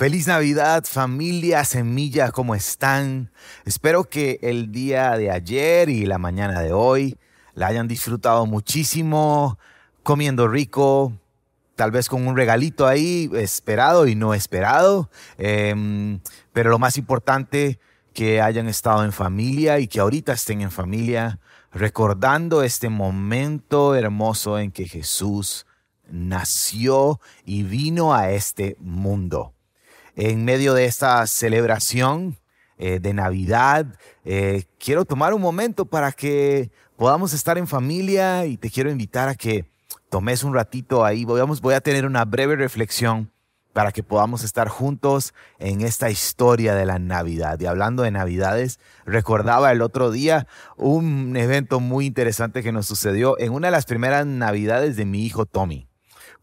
Feliz Navidad familia Semilla, ¿cómo están? Espero que el día de ayer y la mañana de hoy la hayan disfrutado muchísimo, comiendo rico, tal vez con un regalito ahí, esperado y no esperado, em, pero lo más importante, que hayan estado en familia y que ahorita estén en familia, recordando este momento hermoso en que Jesús nació y vino a este mundo en medio de esta celebración eh, de Navidad, eh, quiero tomar un momento para que podamos estar en familia y te quiero invitar a que tomes un ratito ahí. Voy, voy a tener una breve reflexión para que podamos estar juntos en esta historia de la Navidad. Y hablando de Navidades, recordaba el otro día un evento muy interesante que nos sucedió en una de las primeras Navidades de mi hijo Tommy.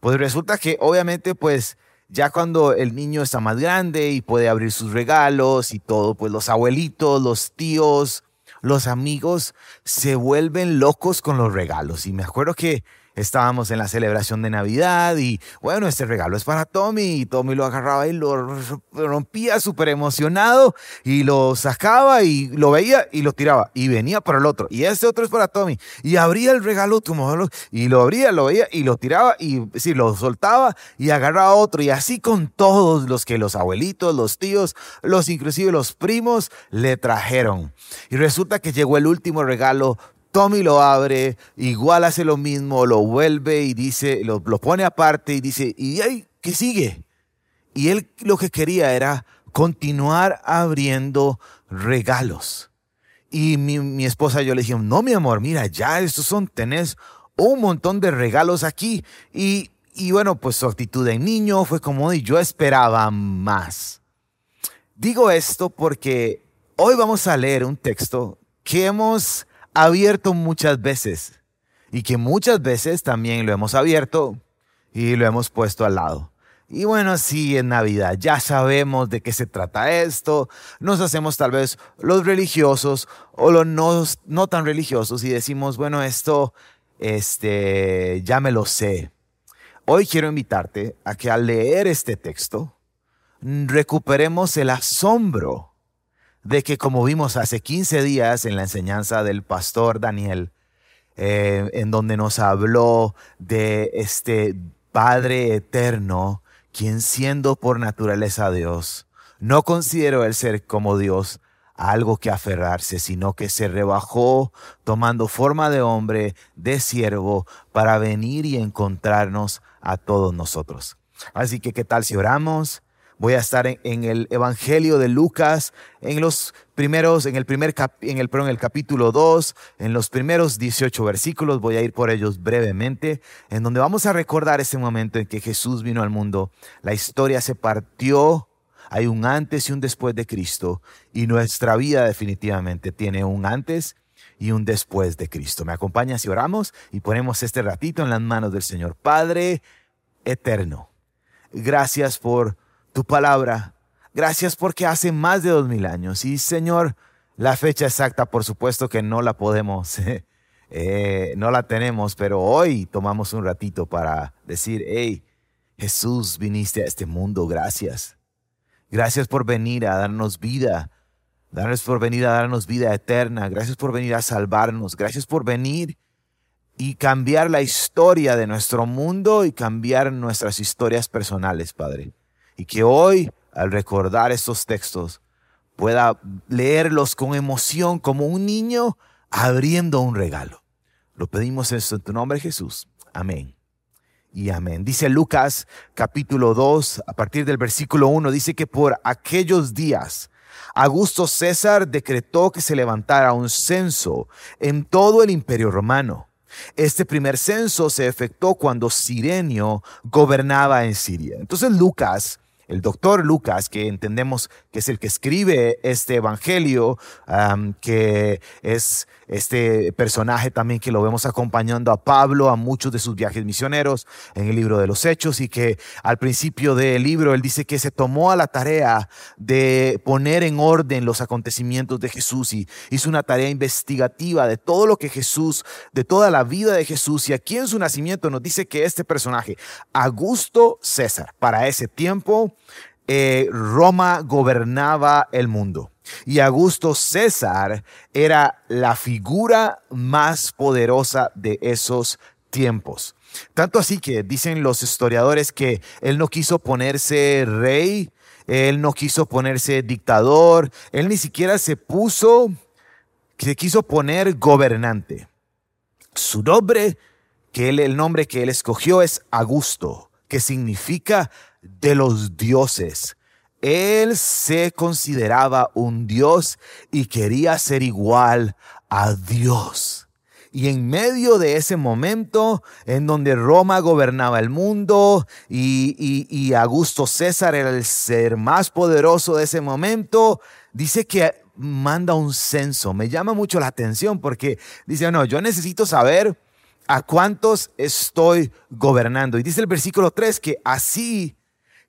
Pues resulta que obviamente pues ya cuando el niño está más grande y puede abrir sus regalos y todo, pues los abuelitos, los tíos, los amigos se vuelven locos con los regalos. Y me acuerdo que estábamos en la celebración de Navidad y bueno, este regalo es para Tommy y Tommy lo agarraba y lo rompía súper emocionado y lo sacaba y lo veía y lo tiraba y venía para el otro y este otro es para Tommy y abría el regalo y lo abría, lo veía y lo tiraba y sí, lo soltaba y agarraba otro y así con todos los que los abuelitos, los tíos, los inclusive los primos le trajeron. Y resulta que llegó el último regalo Tommy lo abre, igual hace lo mismo, lo vuelve y dice, lo, pone aparte y dice, ¿y ahí qué sigue? Y él lo que quería era continuar abriendo regalos. Y mi, esposa y yo le dijimos, no, mi amor, mira, ya estos son, tenés un montón de regalos aquí. Y, y bueno, pues su actitud de niño fue como, y yo esperaba más. Digo esto porque hoy vamos a leer un texto que hemos abierto muchas veces y que muchas veces también lo hemos abierto y lo hemos puesto al lado. Y bueno, sí, en Navidad ya sabemos de qué se trata esto, nos hacemos tal vez los religiosos o los no, no tan religiosos y decimos, bueno, esto, este, ya me lo sé. Hoy quiero invitarte a que al leer este texto recuperemos el asombro de que como vimos hace 15 días en la enseñanza del pastor Daniel, eh, en donde nos habló de este Padre eterno, quien siendo por naturaleza Dios, no consideró el ser como Dios algo que aferrarse, sino que se rebajó tomando forma de hombre, de siervo, para venir y encontrarnos a todos nosotros. Así que, ¿qué tal si oramos? Voy a estar en, el Evangelio de Lucas, en los primeros, en el primer en el, en el capítulo 2, en los primeros 18 versículos, voy a ir por ellos brevemente, en donde vamos a recordar ese momento en que Jesús vino al mundo. La historia se partió, hay un antes y un después de Cristo, y nuestra vida definitivamente tiene un antes y un después de Cristo. ¿Me acompañas y oramos y ponemos este ratito en las manos del Señor Padre eterno? Gracias por tu palabra. Gracias porque hace más de dos mil años. Y Señor, la fecha exacta, por supuesto que no la podemos, eh, no la tenemos, pero hoy tomamos un ratito para decir, hey, Jesús, viniste a este mundo, gracias. Gracias por venir a darnos vida. Gracias por venir a darnos vida eterna. Gracias por venir a salvarnos. Gracias por venir y cambiar la historia de nuestro mundo y cambiar nuestras historias personales, Padre y que hoy, al recordar estos textos, pueda leerlos con emoción como un niño abriendo un regalo. Lo pedimos en tu nombre, Jesús. Amén. Y amén. Dice Lucas capítulo 2, a partir del versículo 1, dice que por aquellos días Augusto César decretó que se levantara un censo en todo el imperio romano. Este primer censo se efectuó cuando Sirenio gobernaba en Siria. Entonces Lucas el doctor Lucas, que entendemos que es el que escribe este evangelio, que es este personaje también que lo vemos acompañando a Pablo a muchos de sus viajes misioneros en el libro de los Hechos y que al principio del libro él dice que se tomó a la tarea de poner en orden los acontecimientos de Jesús y hizo una tarea investigativa de todo lo que Jesús, de toda la vida de Jesús y aquí en su nacimiento nos dice que este personaje, Augusto César, para ese tiempo, eh, Roma gobernaba el mundo y Augusto César era la figura más poderosa de esos tiempos. Tanto así que dicen los historiadores que él no quiso ponerse rey, él no quiso ponerse dictador, él ni siquiera se puso, se quiso poner gobernante. Su nombre, que el nombre que él escogió es Augusto, que significa de los dioses. Él se consideraba un dios y quería ser igual a Dios. Y en medio de ese momento en donde Roma gobernaba el mundo y, Augusto César era el ser más poderoso de ese momento, dice que manda un censo. Me llama mucho la atención porque dice, no, yo necesito saber a cuántos estoy gobernando. Y dice el versículo 3 que así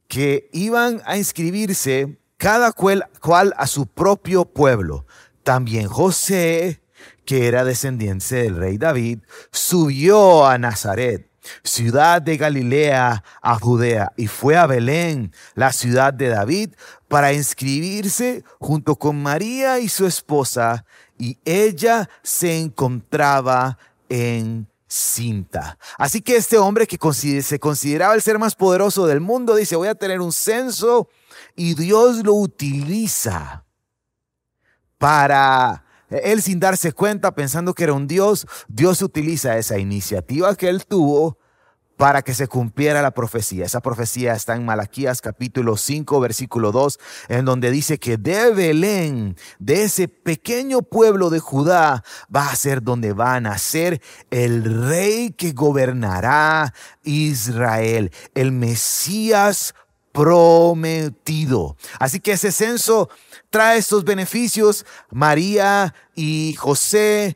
que iban a inscribirse cada cual, cual a su propio pueblo. También José que era descendiente del rey David, subió a Nazaret, ciudad de Galilea, a Judea, y fue a Belén, la ciudad de David, para inscribirse junto con María y su esposa, y ella se encontraba en cinta. Así que este hombre que se consideraba el ser más poderoso del mundo dice, voy a tener un censo y Dios lo utiliza para él sin darse cuenta, pensando que era un Dios, Dios utiliza esa iniciativa que él tuvo para que se cumpliera la profecía. Esa profecía está en Malaquías capítulo 5, versículo 2, en donde dice que de Belén, de ese pequeño pueblo de Judá, va a ser donde va a nacer el rey que gobernará Israel, el Mesías prometido. Así que ese censo trae estos beneficios. María y José,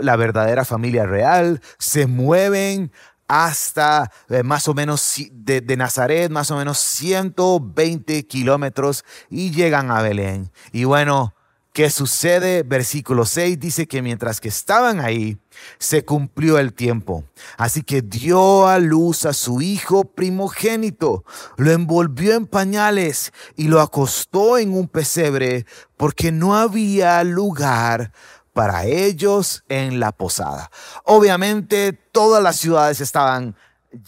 la verdadera familia real, se mueven hasta eh, más o menos de, de, Nazaret, más o menos 120 kilómetros y llegan a Belén. Y bueno, ¿Qué sucede? Versículo 6 dice que mientras que estaban ahí, se cumplió el tiempo. Así que dio a luz a su hijo primogénito, lo envolvió en pañales y lo acostó en un pesebre porque no había lugar para ellos en la posada. Obviamente todas las ciudades estaban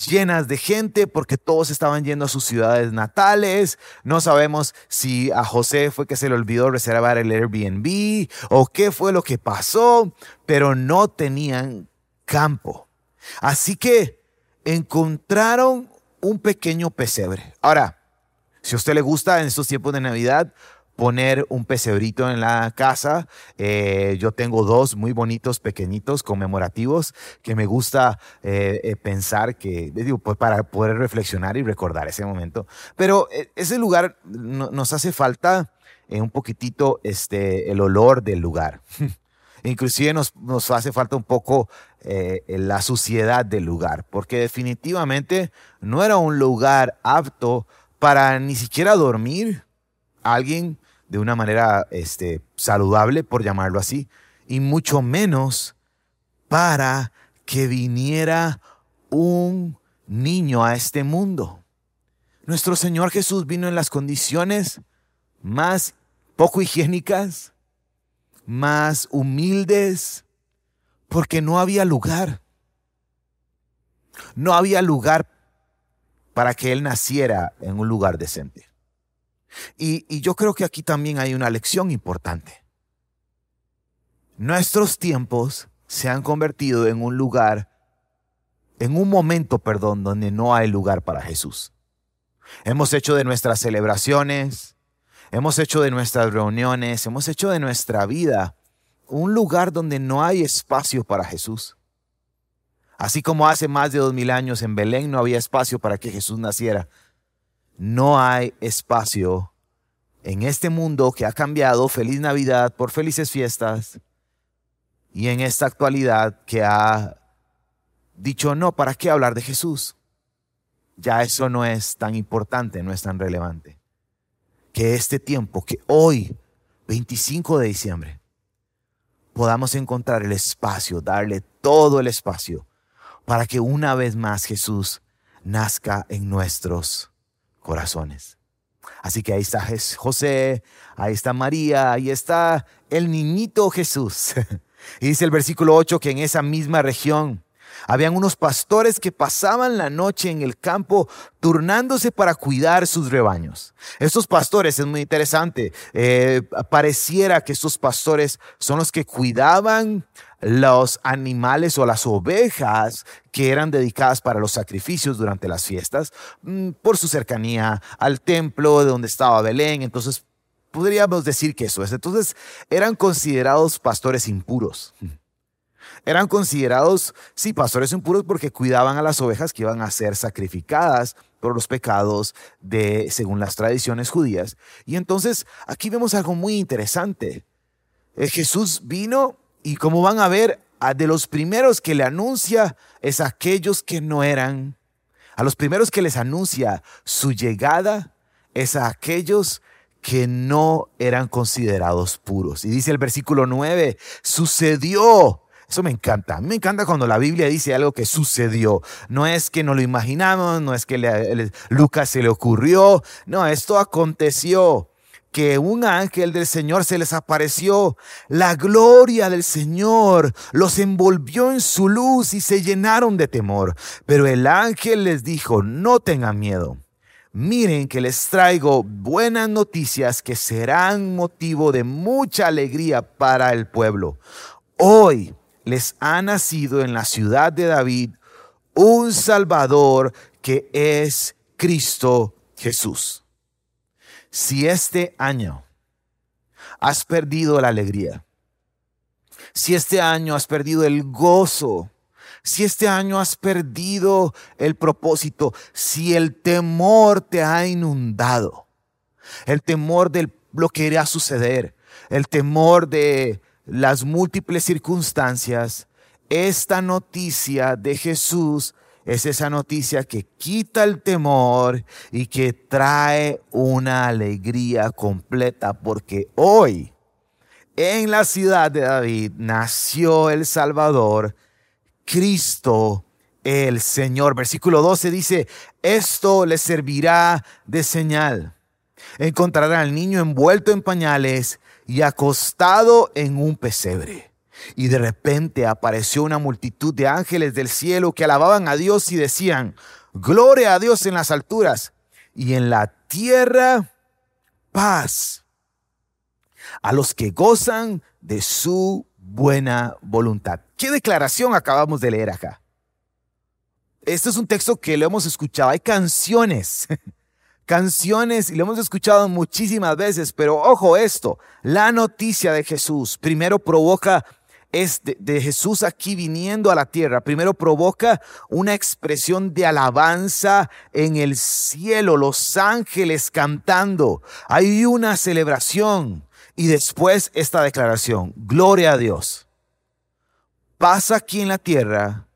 llenas de gente porque todos estaban yendo a sus ciudades natales. No sabemos si a José fue que se le olvidó reservar el Airbnb o qué fue lo que pasó, pero no tenían campo. Así que encontraron un pequeño pesebre. Ahora, si a usted le gusta en estos tiempos de Navidad, poner un pesebrito en la casa. Eh, yo tengo dos muy bonitos, pequeñitos, conmemorativos, que me gusta eh, eh, pensar que, pues para poder reflexionar y recordar ese momento. Pero ese lugar nos hace falta un poquitito este, el olor del lugar. Inclusive nos, nos, hace falta un poco la suciedad del lugar, porque definitivamente no era un lugar apto para ni siquiera dormir. Alguien de una manera este, saludable, por llamarlo así, y mucho menos para que viniera un niño a este mundo. Nuestro Señor Jesús vino en las condiciones más poco higiénicas, más humildes, porque no había lugar. No había lugar para que Él naciera en un lugar decente. Y, yo creo que aquí también hay una lección importante. Nuestros tiempos se han convertido en un lugar, en un momento, perdón, donde no hay lugar para Jesús. Hemos hecho de nuestras celebraciones, hemos hecho de nuestras reuniones, hemos hecho de nuestra vida un lugar donde no hay espacio para Jesús. Así como hace más de dos mil años en Belén no había espacio para que Jesús naciera, no hay espacio en este mundo que ha cambiado feliz Navidad por felices fiestas y en esta actualidad que ha dicho, no, ¿para qué hablar de Jesús? Ya eso no es tan importante, no es tan relevante. Que este tiempo, que hoy, 25 de diciembre, podamos encontrar el espacio, darle todo el espacio para que una vez más Jesús nazca en nuestros corazones. Así que ahí está José, ahí está María, ahí está el niñito Jesús. Y dice el versículo 8 que en esa misma región habían unos pastores que pasaban la noche en el campo turnándose para cuidar sus rebaños. Estos pastores, es muy interesante, eh, pareciera que estos pastores son los que cuidaban los animales o las ovejas que eran dedicadas para los sacrificios durante las fiestas mm, por su cercanía al templo de donde estaba Belén. Entonces, podríamos decir que eso es. Entonces, eran considerados pastores impuros eran considerados, sí, pastores impuros porque cuidaban a las ovejas que iban a ser sacrificadas por los pecados de, según las tradiciones judías. Y entonces aquí vemos algo muy interesante. Eh, Jesús vino y como van a ver, de los primeros que le anuncia es aquellos que no eran, a los primeros que les anuncia su llegada es a aquellos que no eran considerados puros. Y dice el versículo 9, sucedió eso me encanta. Me encanta cuando la Biblia dice algo que sucedió. No es que no lo imaginamos, no es que Lucas se le ocurrió. No, esto aconteció que un ángel del Señor se les apareció. La gloria del Señor los envolvió en su luz y se llenaron de temor. Pero el ángel les dijo, no tengan miedo. Miren que les traigo buenas noticias que serán motivo de mucha alegría para el pueblo. Hoy les ha nacido en la ciudad de David un Salvador que es Cristo Jesús. Si este año has perdido la alegría, si este año has perdido el gozo, si este año has perdido el propósito, si el temor te ha inundado, el temor de lo que irá a suceder, el temor de las múltiples circunstancias, esta noticia de Jesús es esa noticia que quita el temor y que trae una alegría completa porque hoy en la ciudad de David nació el Salvador, Cristo el Señor. Versículo 12 dice, esto le servirá de señal. Encontrará al niño envuelto en pañales y acostado en un pesebre. Y de repente apareció una multitud de ángeles del cielo que alababan a Dios y decían, Gloria a Dios en las alturas y en la tierra paz a los que gozan de su buena voluntad. ¿Qué declaración acabamos de leer acá? Este es un texto que lo hemos escuchado. Hay canciones canciones y lo hemos escuchado muchísimas veces, pero ojo esto, la noticia de Jesús primero provoca es de, Jesús aquí viniendo a la tierra, primero provoca una expresión de alabanza en el cielo, los ángeles cantando, hay una celebración y después esta declaración, gloria a Dios. Pasa aquí en la tierra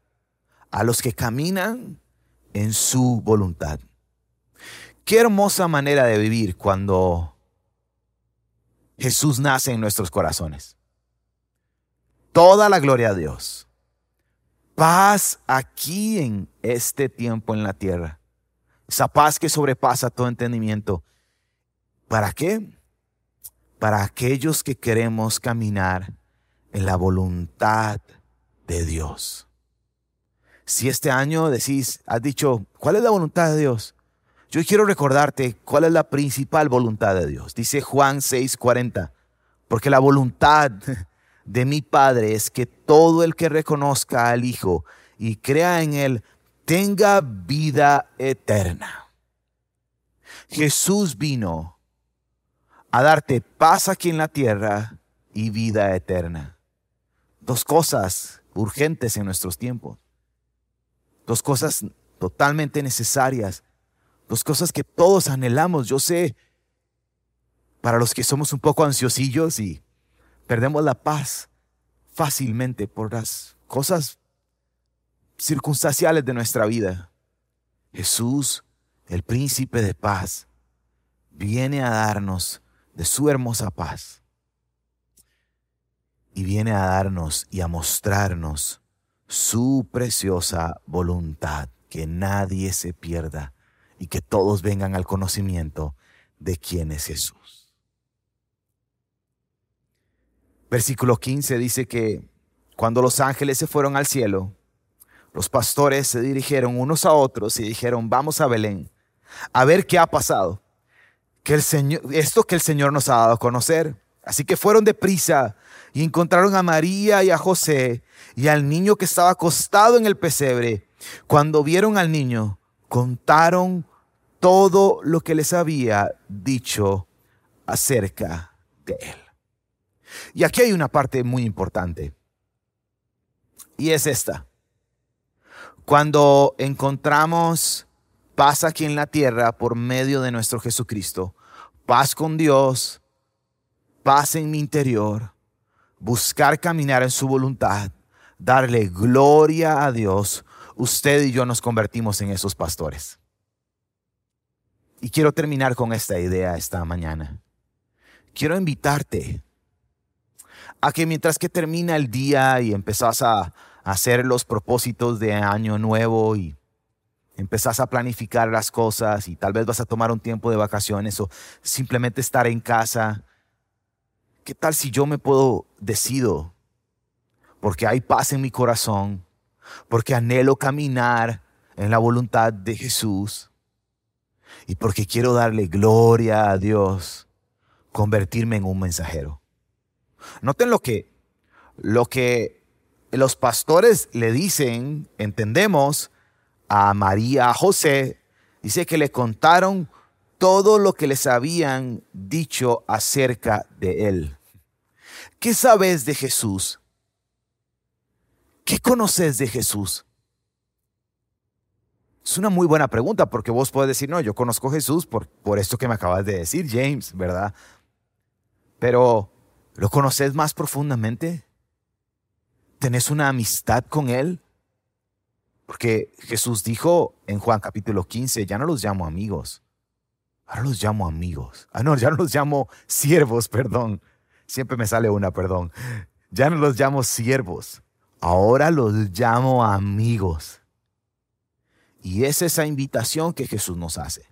a los que caminan en su voluntad. Qué hermosa manera de vivir cuando Jesús nace en nuestros corazones. Toda la gloria a Dios. Paz aquí en este tiempo en la tierra. Esa paz que sobrepasa todo entendimiento. ¿Para qué? Para aquellos que queremos caminar en la voluntad de Dios. Si este año decís, has dicho, ¿cuál es la voluntad de Dios? Yo quiero recordarte cuál es la principal voluntad de Dios. Dice Juan 6:40, porque la voluntad de mi Padre es que todo el que reconozca al Hijo y crea en Él tenga vida eterna. Jesús vino a darte paz aquí en la tierra y vida eterna. Dos cosas urgentes en nuestros tiempos. Dos cosas totalmente necesarias Dos cosas que todos anhelamos. Yo sé, para los que somos un poco ansiosillos y perdemos la paz fácilmente por las cosas circunstanciales de nuestra vida. Jesús, el príncipe de paz, viene a darnos de su hermosa paz y viene a darnos y a mostrarnos su preciosa voluntad, que nadie se pierda y que todos vengan al conocimiento de quién es Jesús. Versículo 15 dice que cuando los ángeles se fueron al cielo, los pastores se dirigieron unos a otros y dijeron, vamos a Belén a ver qué ha pasado. Que el Señor, esto que el Señor nos ha dado a conocer. Así que fueron deprisa y encontraron a María y a José y al niño que estaba acostado en el pesebre. Cuando vieron al niño, contaron todo lo que les había dicho acerca de él. Y aquí hay una parte muy importante. Y es esta. Cuando encontramos paz aquí en la tierra por medio de nuestro Jesucristo, paz con Dios, paz en mi interior, buscar caminar en su voluntad, darle gloria a Dios, usted y yo nos convertimos en esos pastores. Y quiero terminar con esta idea esta mañana. Quiero invitarte a que mientras que termina el día y empezás a hacer los propósitos de año nuevo y empezás a planificar las cosas y tal vez vas a tomar un tiempo de vacaciones o simplemente estar en casa, ¿qué tal si yo me puedo decido? Porque hay paz en mi corazón, porque anhelo caminar en la voluntad de Jesús y porque quiero darle gloria a Dios, convertirme en un mensajero. Noten lo que, lo que los pastores le dicen, entendemos, a María, a José, dice que le contaron todo lo que les habían dicho acerca de él. ¿Qué sabes de Jesús? ¿Qué conoces de Jesús? Es una muy buena pregunta porque vos podés decir, no, yo conozco a Jesús por, por esto que me acabas de decir, James, ¿verdad? Pero, ¿lo conoces más profundamente? ¿Tenés una amistad con Él? Porque Jesús dijo en Juan capítulo 15, ya no los llamo amigos, ahora los llamo amigos. Ah, no, ya no los llamo siervos, perdón. Siempre me sale una, perdón. Ya no los llamo siervos, ahora los llamo amigos. Y es esa invitación que Jesús nos hace.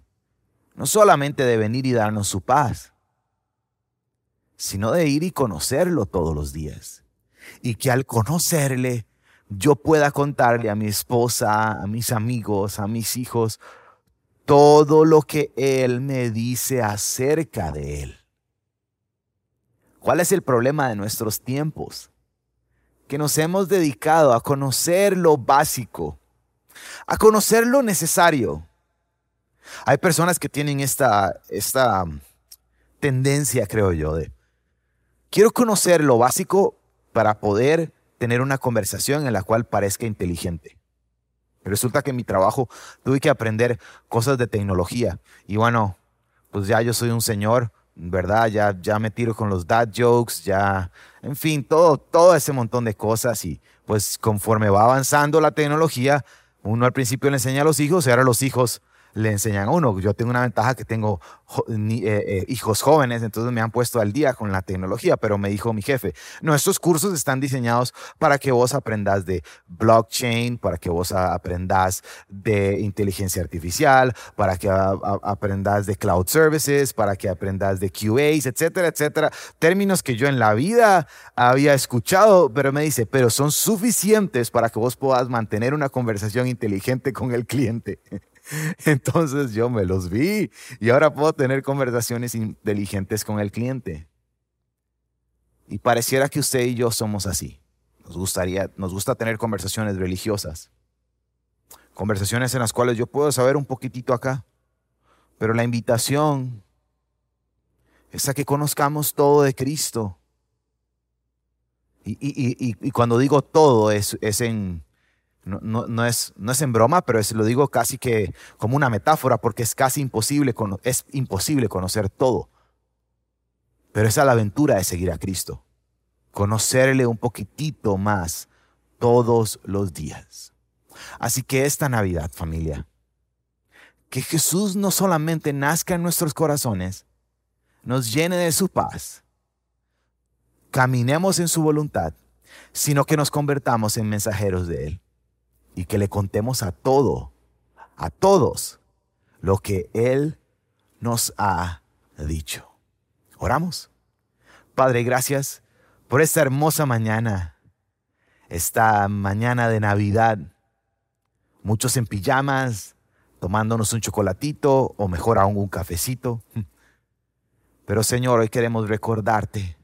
No solamente de venir y darnos su paz, sino de ir y conocerlo todos los días. Y que al conocerle, yo pueda contarle a mi esposa, a mis amigos, a mis hijos, todo lo que Él me dice acerca de Él. ¿Cuál es el problema de nuestros tiempos? Que nos hemos dedicado a conocer lo básico, a conocer lo necesario. Hay personas que tienen esta, esta um, tendencia, creo yo, de quiero conocer lo básico para poder tener una conversación en la cual parezca inteligente. Resulta que en mi trabajo tuve que aprender cosas de tecnología y bueno, pues ya yo soy un señor, ¿verdad? Ya, ya me tiro con los dad jokes, ya, en fin, todo, todo ese montón de cosas y pues conforme va avanzando la tecnología, uno al principio le enseña a los hijos y ahora los hijos le enseñan a uno. Yo tengo una ventaja que tengo eh, eh, hijos jóvenes, entonces me han puesto al día con la tecnología, pero me dijo mi jefe, no, estos cursos están diseñados para que vos aprendas de blockchain, para que vos aprendas de inteligencia artificial, para que aprendas de cloud services, para que aprendas de QAs, etcétera, etcétera. Términos que yo en la vida había escuchado, pero me dice, pero son suficientes para que vos puedas mantener una conversación inteligente con el cliente. Entonces yo me los vi y ahora puedo tener conversaciones inteligentes con el cliente. Y pareciera que usted y yo somos así. Nos gustaría, nos gusta tener conversaciones religiosas. Conversaciones en las cuales yo puedo saber un poquitito acá. Pero la invitación es a que conozcamos todo de Cristo. Y, cuando digo todo es, es en, no, es, no es en broma, pero es, lo digo casi que como una metáfora, porque es casi imposible, es imposible conocer todo. Pero esa es la aventura de seguir a Cristo, conocerle un poquitito más todos los días. Así que esta Navidad, familia, que Jesús no solamente nazca en nuestros corazones, nos llene de su paz, caminemos en su voluntad, sino que nos convertamos en mensajeros de Él y que le contemos a todo, a todos, lo que Él nos ha dicho. Oramos. Padre, gracias por esta hermosa mañana, esta mañana de Navidad. Muchos en pijamas, tomándonos un chocolatito o mejor aún un cafecito. Pero Señor, hoy queremos recordarte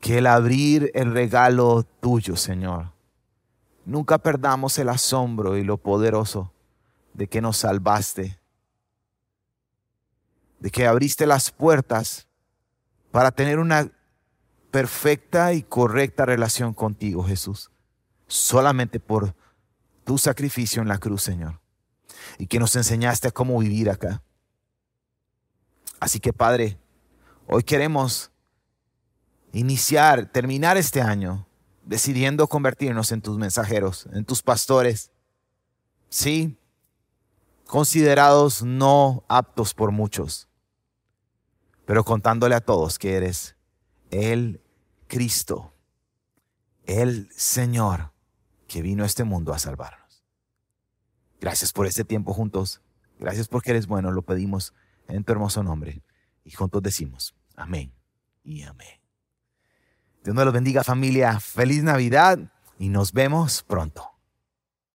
que el abrir el regalo tuyo, Señor, nunca perdamos el asombro y lo poderoso de que nos salvaste, de que abriste las puertas para tener una perfecta y correcta relación contigo, Jesús, solamente por tu sacrificio en la cruz, Señor, y que nos enseñaste a cómo vivir acá. Así que, Padre, hoy queremos iniciar, terminar este año decidiendo convertirnos en tus mensajeros, en tus pastores. Sí, considerados no aptos por muchos, pero contándole a todos que eres el Cristo, el Señor que vino a este mundo a salvarnos. Gracias por este tiempo juntos. Gracias porque eres bueno. Lo pedimos en tu hermoso nombre. Y juntos decimos, amén y amén. Dios nos los bendiga familia. Feliz Navidad y nos vemos pronto.